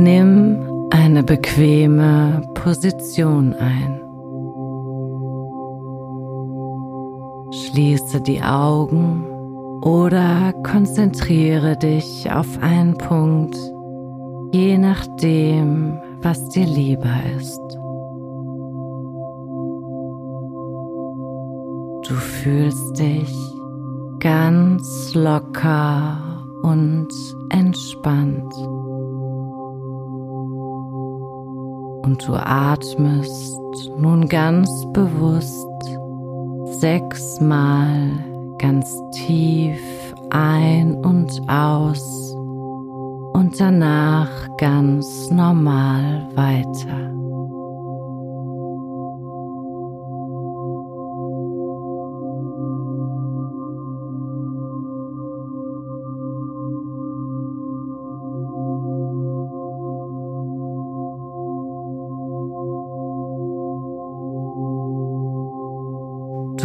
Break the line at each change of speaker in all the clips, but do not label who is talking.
Nimm eine bequeme Position ein. Schließe die Augen oder konzentriere dich auf einen Punkt, je nachdem, was dir lieber ist. Du fühlst dich ganz locker und entspannt. Und du atmest nun ganz bewusst sechsmal ganz tief ein und aus und danach ganz normal weiter.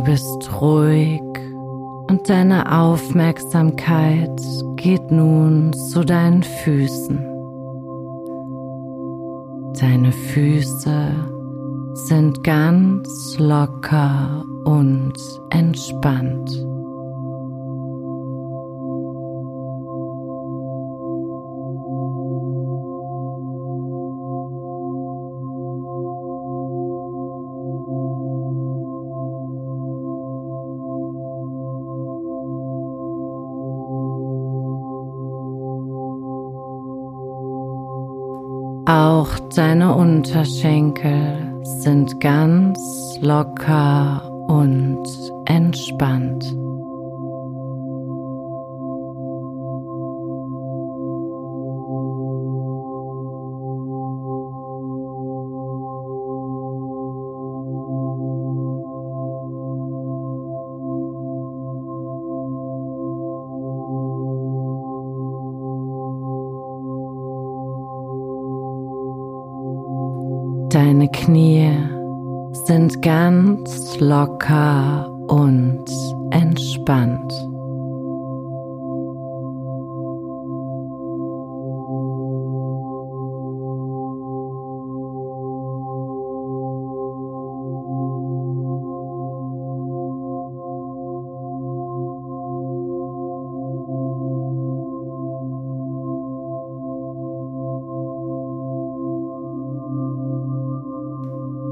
Du bist ruhig und deine Aufmerksamkeit geht nun zu deinen Füßen. Deine Füße sind ganz locker und entspannt. Deine Unterschenkel sind ganz locker und entspannt. Deine Knie sind ganz locker und entspannt.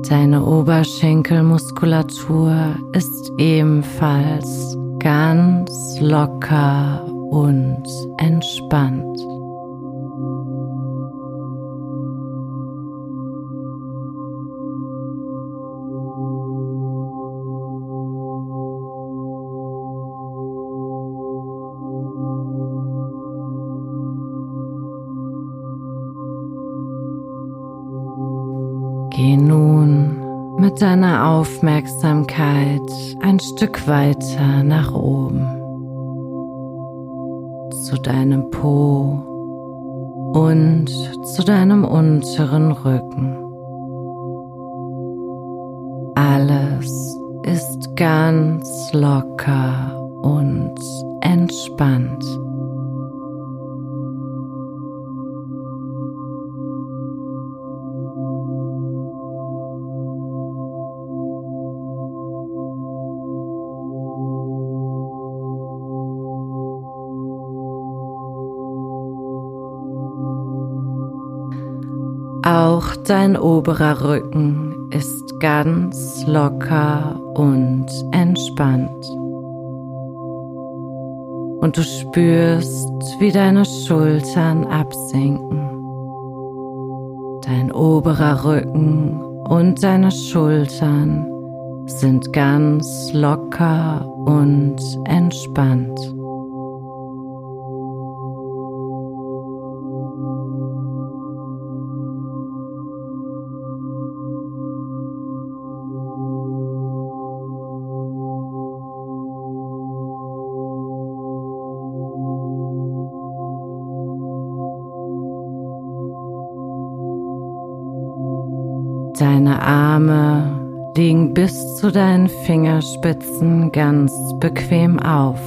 Deine Oberschenkelmuskulatur ist ebenfalls ganz locker und entspannt. Mit deiner Aufmerksamkeit ein Stück weiter nach oben zu deinem Po und zu deinem unteren Rücken. Alles ist ganz locker und entspannt. Auch dein oberer Rücken ist ganz locker und entspannt. Und du spürst, wie deine Schultern absinken. Dein oberer Rücken und deine Schultern sind ganz locker und entspannt. Deine Arme liegen bis zu deinen Fingerspitzen ganz bequem auf.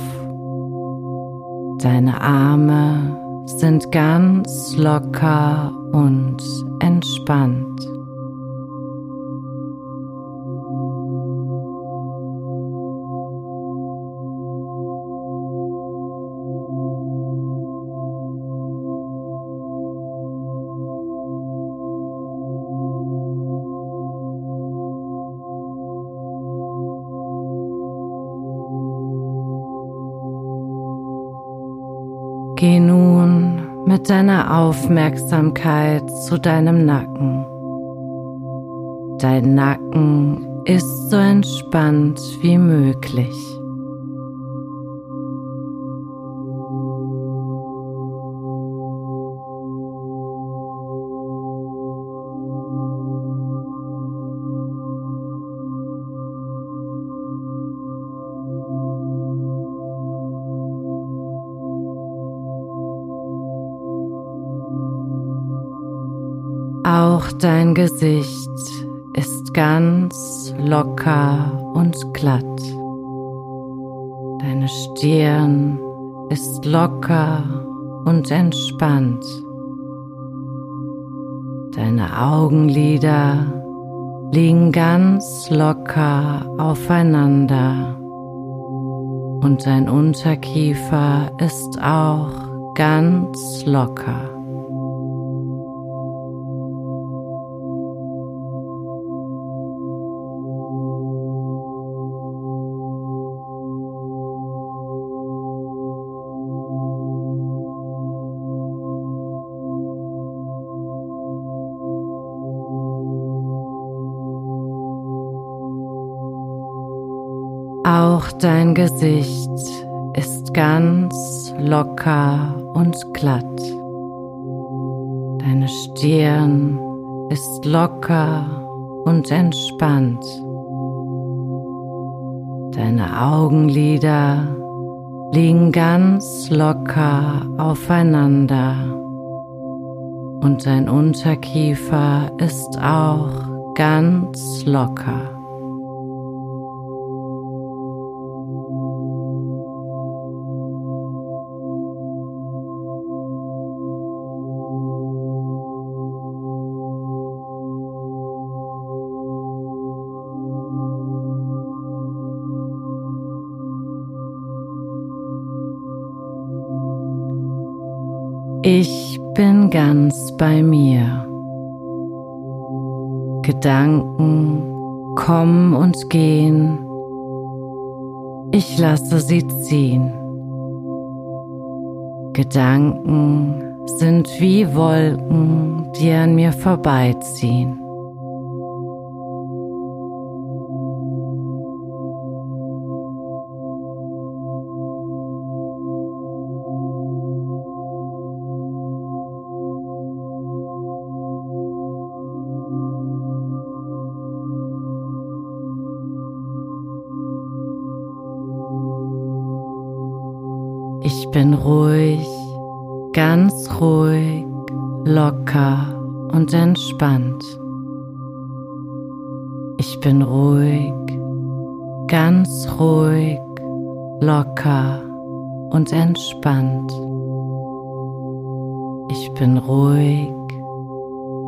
Deine Arme sind ganz locker und entspannt. Geh nun mit deiner Aufmerksamkeit zu deinem Nacken. Dein Nacken ist so entspannt wie möglich. Dein Gesicht ist ganz locker und glatt. Deine Stirn ist locker und entspannt. Deine Augenlider liegen ganz locker aufeinander und dein Unterkiefer ist auch ganz locker. Auch dein Gesicht ist ganz locker und glatt. Deine Stirn ist locker und entspannt. Deine Augenlider liegen ganz locker aufeinander und dein Unterkiefer ist auch ganz locker. Ich bin ganz bei mir. Gedanken kommen und gehen. Ich lasse sie ziehen. Gedanken sind wie Wolken, die an mir vorbeiziehen. Bin ruhig, ganz ruhig, locker und entspannt. Ich bin ruhig, ganz ruhig, locker und entspannt. Ich bin ruhig,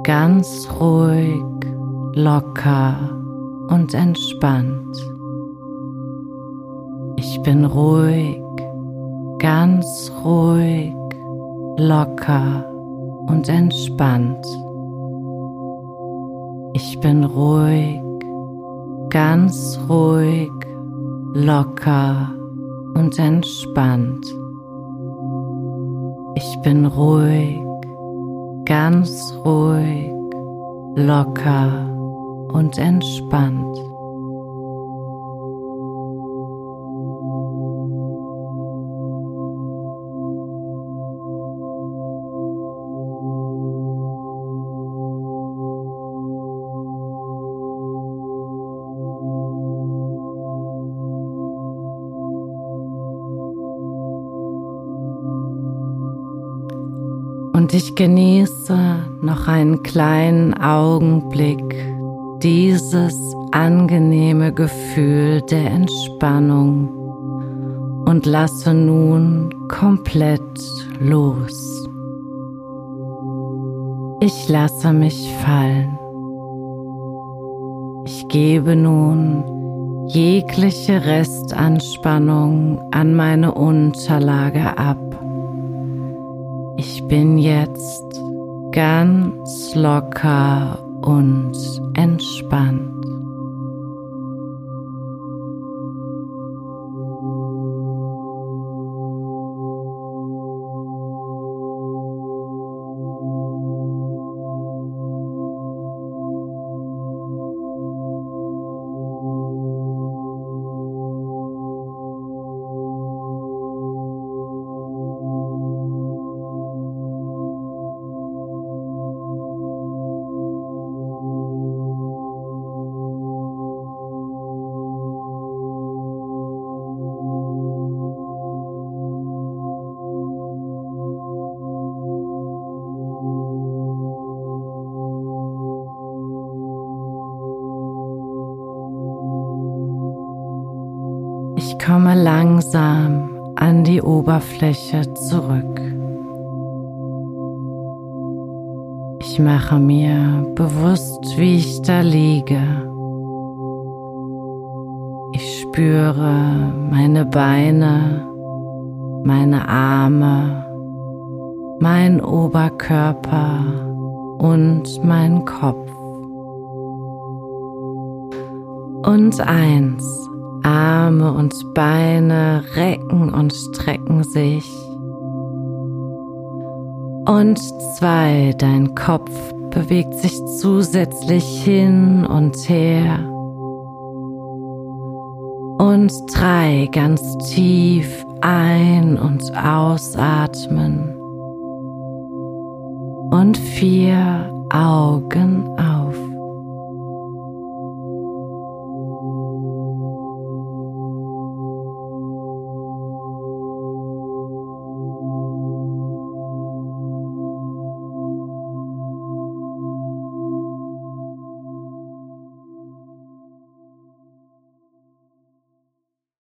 ganz ruhig, locker und entspannt. Ich bin ruhig, ganz ruhig, locker und entspannt. Ich bin ruhig, ganz ruhig, locker und entspannt. Ich bin ruhig, ganz ruhig, locker und entspannt. Und ich genieße noch einen kleinen Augenblick dieses angenehme Gefühl der Entspannung und lasse nun komplett los. Ich lasse mich fallen. Ich gebe nun jegliche Restanspannung an meine Unterlage ab. Bin jetzt ganz locker und entspannt. Komme langsam an die Oberfläche zurück. Ich mache mir bewusst, wie ich da liege. Ich spüre meine Beine, meine Arme, mein Oberkörper und mein Kopf. Und eins Arme und Beine recken und strecken sich. Und zwei, dein Kopf bewegt sich zusätzlich hin und her. Und drei, ganz tief ein- und ausatmen. Und vier, Augen auf.